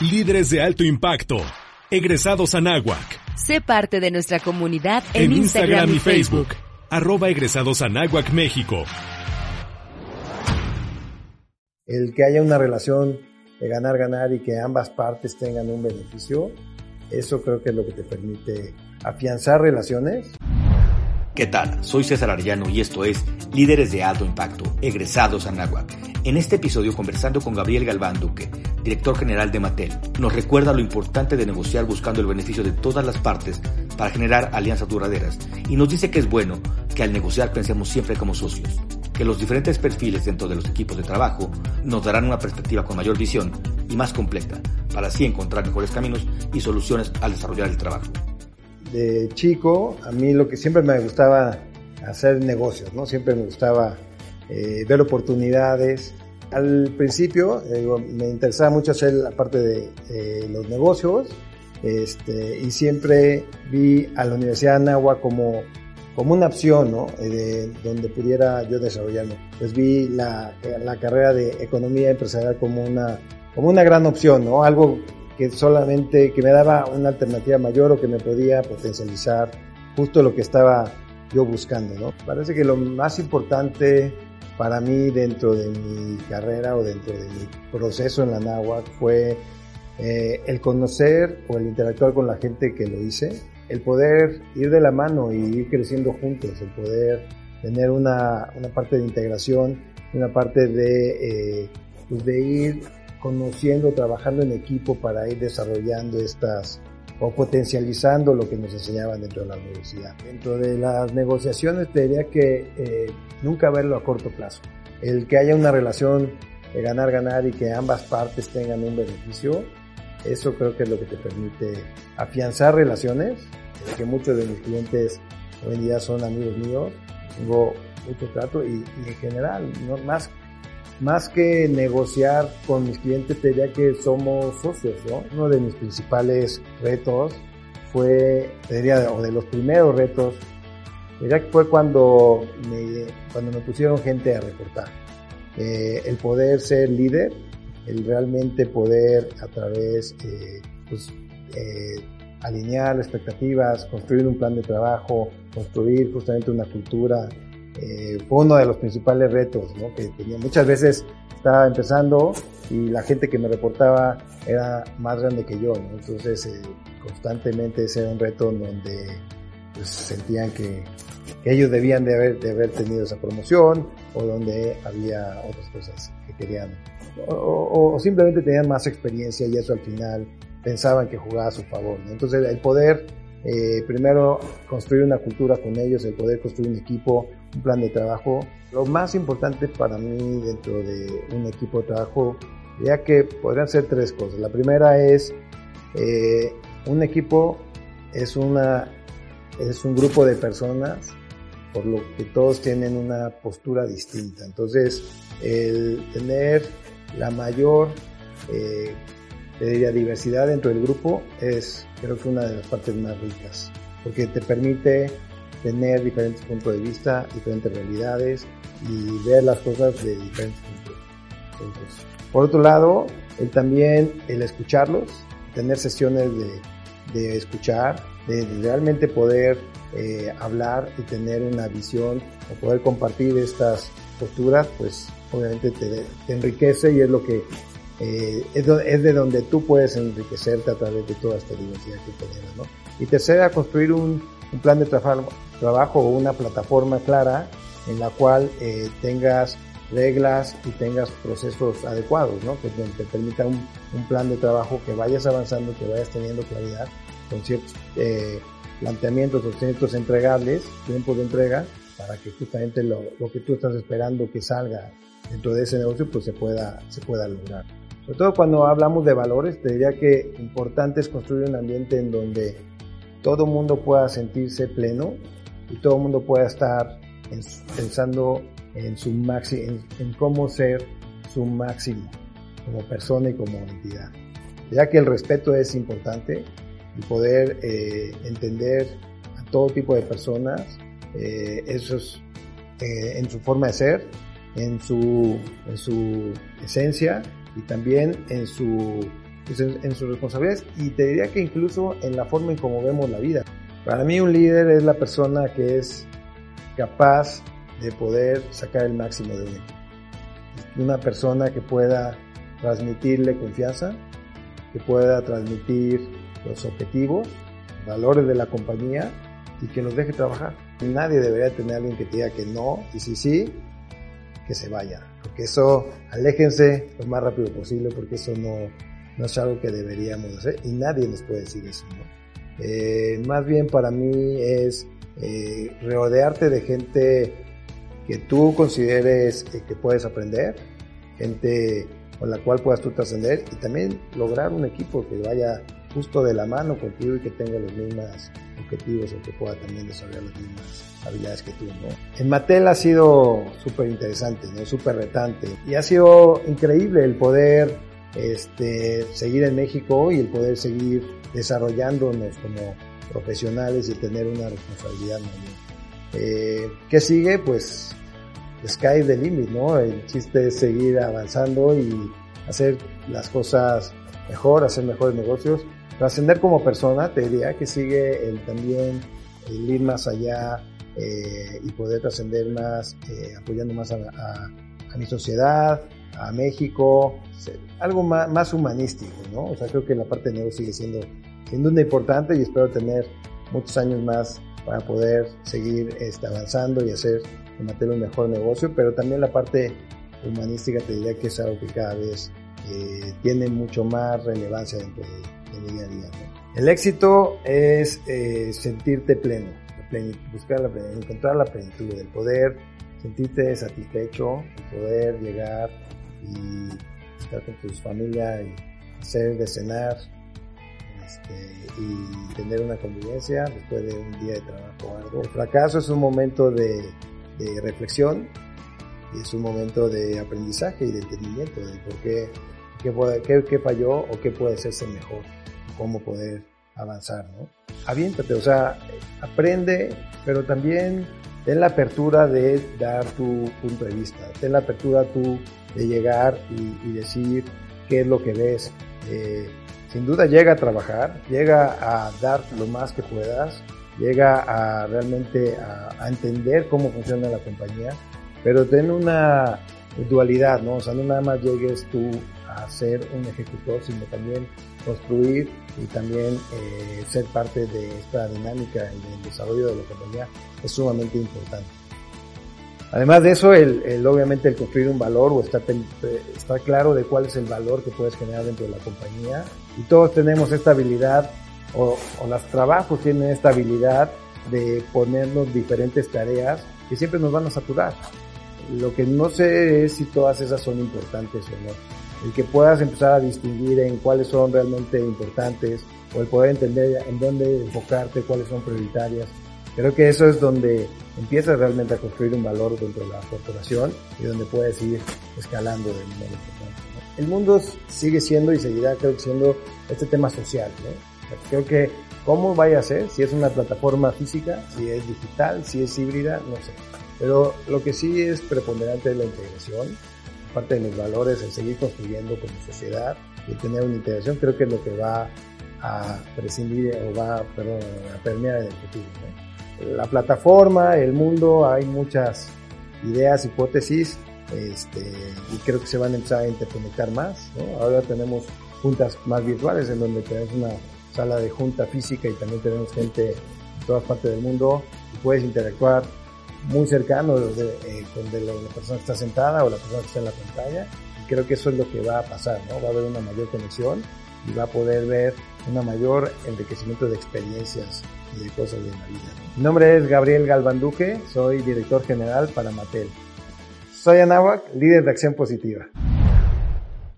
Líderes de alto impacto. Egresados Anáhuac. Sé parte de nuestra comunidad en, Instagram, y Facebook. Arroba Egresados Anáhuac México. El que haya una relación de ganar-ganar y que ambas partes tengan un beneficio, eso creo que es lo que te permite afianzar relaciones. ¿Qué tal? Soy César Arellano y esto es Líderes de Alto Impacto, egresados a Nahuac. En este episodio, conversando con Gabriel Galván Duque, director general de Mattel, nos recuerda lo importante de negociar buscando el beneficio de todas las partes para generar alianzas duraderas y nos dice que es bueno que al negociar pensemos siempre como socios, que los diferentes perfiles dentro de los equipos de trabajo nos darán una perspectiva con mayor visión y más completa para así encontrar mejores caminos y soluciones al desarrollar el trabajo de chico, a mí lo que siempre me gustaba hacer negocios, ¿no? Siempre me gustaba eh, ver oportunidades. Al principio eh, me interesaba mucho hacer la parte de los negocios este, y siempre vi a la Universidad de Anáhuac como, como una opción, ¿no? Eh, donde pudiera yo desarrollarme. Pues vi la, la carrera de economía empresarial como una, como una gran opción, ¿no? Algo que solamente, que me daba una alternativa mayor o que me podía potencializar justo lo que estaba yo buscando, ¿no? Parece que lo más importante para mí dentro de mi carrera o dentro de mi proceso en la náhuatl fue eh, el conocer o el interactuar con la gente que lo hice, el poder ir de la mano y ir creciendo juntos, el poder tener una, una parte de integración, una parte de, eh, pues de ir conociendo, trabajando en equipo para ir desarrollando estas o potencializando lo que nos enseñaban dentro de la universidad. Dentro de las negociaciones te diría que eh, nunca verlo a corto plazo. El que haya una relación de ganar-ganar y que ambas partes tengan un beneficio, eso creo que es lo que te permite afianzar relaciones, que muchos de mis clientes hoy en día son amigos míos, tengo mucho trato y, y en general, no, más más que negociar con mis clientes, te diría que somos socios, ¿no? Uno de mis principales retos fue, te diría, o de los primeros retos, diría que fue cuando me, cuando me pusieron gente a reportar. Eh, el poder ser líder, el realmente poder a través, eh, pues, eh, alinear expectativas, construir un plan de trabajo, construir justamente una cultura, eh, fue uno de los principales retos ¿no? que tenía. Muchas veces estaba empezando y la gente que me reportaba era más grande que yo, ¿no? entonces eh, constantemente ese era un reto en donde pues, sentían que, que, ellos debían de haber, de haber tenido esa promoción o donde había otras cosas que querían o, o, simplemente tenían más experiencia y eso al final pensaban que jugaba a su favor. ¿no? Entonces el poder eh, primero construir una cultura con ellos, el poder construir un equipo, un plan de trabajo. Lo más importante para mí dentro de un equipo de trabajo, ya que podrían ser tres cosas. La primera es, eh, un equipo es, una, es un grupo de personas por lo que todos tienen una postura distinta. Entonces, el tener la mayor eh, diría, diversidad dentro del grupo es creo que una de las partes más ricas, porque te permite tener diferentes puntos de vista, diferentes realidades y ver las cosas de diferentes puntos. Entonces, por otro lado, el también el escucharlos, tener sesiones de, de escuchar, de realmente poder eh, hablar y tener una visión o poder compartir estas posturas, pues obviamente te, te enriquece y es lo que eh, es, de donde tú puedes enriquecerte a través de toda esta diversidad que tenemos, ¿no? Y tercera, construir un, plan de trabajo o una plataforma clara en la cual eh, tengas reglas y tengas procesos adecuados, ¿no? Que te permita un, un, plan de trabajo que vayas avanzando, que vayas teniendo claridad con ciertos eh, planteamientos o ciertos entregables, tiempos de entrega, para que justamente lo, lo que tú estás esperando que salga dentro de ese negocio, pues se pueda, se pueda lograr. Sobre todo cuando hablamos de valores, te diría que importante es construir un ambiente en donde todo mundo pueda sentirse pleno y todo mundo pueda estar pensando en su máximo, en, cómo ser su máximo como persona y como entidad. Ya que el respeto es importante y poder eh, entender a todo tipo de personas, eh, eso es, eh, en su forma de ser, en su, en su esencia y también en su pues, en, sus responsabilidades y te diría que incluso en la forma en cómo vemos la vida. Para mí un líder es la persona que es capaz de poder sacar el máximo de un equipo. Una persona que pueda transmitirle confianza, que pueda transmitir los objetivos, valores de la compañía y que nos deje trabajar. Nadie debería tener a alguien que te diga que no y si sí, que se vaya. Porque eso, aléjense lo más rápido posible porque eso no, no es algo que deberíamos hacer y nadie nos puede decir eso. Eh, más bien para mí es eh, rodearte de gente que tú consideres eh, que puedes aprender, gente con la cual puedas tú trascender y también lograr un equipo que vaya justo de la mano contigo y que tenga los mismos objetivos o que pueda también desarrollar las mismas habilidades que tú, ¿no? En Mattel ha sido súper interesante, ¿no? Súper retante y ha sido increíble el poder este, seguir en México y el poder seguir desarrollándonos como profesionales y tener una responsabilidad mayor. Eh, ¿Qué sigue? Pues sky the limit, ¿no? El chiste es seguir avanzando y hacer las cosas mejor, hacer mejores negocios, trascender como persona, te diría que sigue el también el ir más allá eh, y poder trascender más, eh, apoyando más a, mi sociedad, a México, algo más, más, humanístico, ¿no? O sea, creo que la parte de negocio sigue siendo, siendo una importante y espero tener muchos años más para poder seguir este, avanzando y hacer Mattel un mejor negocio, pero también la parte humanística te diría que es algo que cada vez eh, tiene mucho más relevancia dentro de, mi día a día. ¿no? El éxito es eh, sentirte pleno, la plenitud, buscar la plenitud, encontrar la plenitud, el poder sentirte satisfecho, el poder llegar y estar con tu familia y hacer de cenar este, y tener una convivencia después de un día de trabajo o algo. El fracaso es un momento de, de reflexión y es un momento de aprendizaje y de entendimiento de por qué, qué, puede, qué, qué falló o qué puede hacerse mejor, cómo poder avanzar, ¿no? Aviéntate, o sea, aprende, pero también ten la apertura de dar tu punto de vista, ten la apertura tú de llegar y, y decir qué es lo que ves. Eh, sin duda llega a trabajar, llega a dar lo más que puedas, llega a realmente a, a, entender cómo funciona la compañía, pero ten una dualidad, ¿no? O sea, no nada más llegues tú ser un ejecutor, sino también construir y también eh, ser parte de esta dinámica y del desarrollo de la compañía es sumamente importante. Además de eso, el, el, obviamente el construir un valor o estar, estar claro de cuál es el valor que puedes generar dentro de la compañía. Y todos tenemos esta habilidad, o, o los trabajos tienen esta habilidad de ponernos diferentes tareas que siempre nos van a saturar. Lo que no sé es si todas esas son importantes o no. El que puedas empezar a distinguir en cuáles son realmente importantes o el poder entender en dónde enfocarte, cuáles son prioritarias. Creo que eso es donde empiezas realmente a construir un valor dentro de la corporación y donde puedes ir escalando de manera importante. El mundo sigue siendo y seguirá creo que siendo este tema social. ¿no? Creo que cómo vaya a ser, si es una plataforma física, si es digital, si es híbrida, no sé. Pero lo que sí es preponderante es la integración, parte de mis valores, el seguir construyendo como sociedad y tener una integración, creo que es lo que va a prescindir o va perdón, a permear en el futuro. ¿no? la plataforma, el mundo, hay muchas ideas, hipótesis, este, y creo que se van a empezar a interconectar más. ¿no? Ahora tenemos juntas más virtuales en donde tenemos una sala de junta física y también tenemos gente en todas partes del mundo y puedes interactuar muy cercano de, eh, con de la, la, persona que está sentada o la persona que está en la pantalla y creo que eso es lo que va a pasar, ¿no? Va a haber una mayor conexión y va a poder ver una mayor enriquecimiento de experiencias y de cosas de la vida. Mi nombre es Gabriel Galván Duque, soy director general para Mattel. Soy Anáhuac, líder de acción positiva.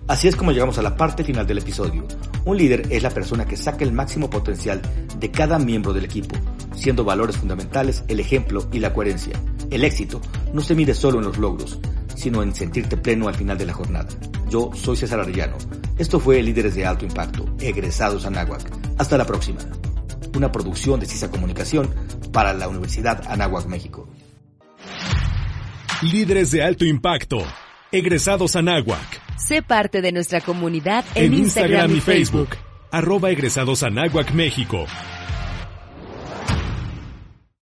Así es como llegamos a la parte final del episodio. Un líder es la persona que saca el máximo potencial de cada miembro del equipo, siendo valores fundamentales el ejemplo y la coherencia. El éxito no se mide solo en los logros, sino en sentirte pleno al final de la jornada. Yo soy César Arellano. Esto fue Líderes de Alto Impacto, egresados a Nahuac. Hasta la próxima. Una producción de CISA Comunicación para la Universidad Anáhuac, México. Líderes de Alto Impacto, egresados a Nahuac Sé parte de nuestra comunidad en, en Instagram, y Facebook. Arroba egresados Anáhuac México.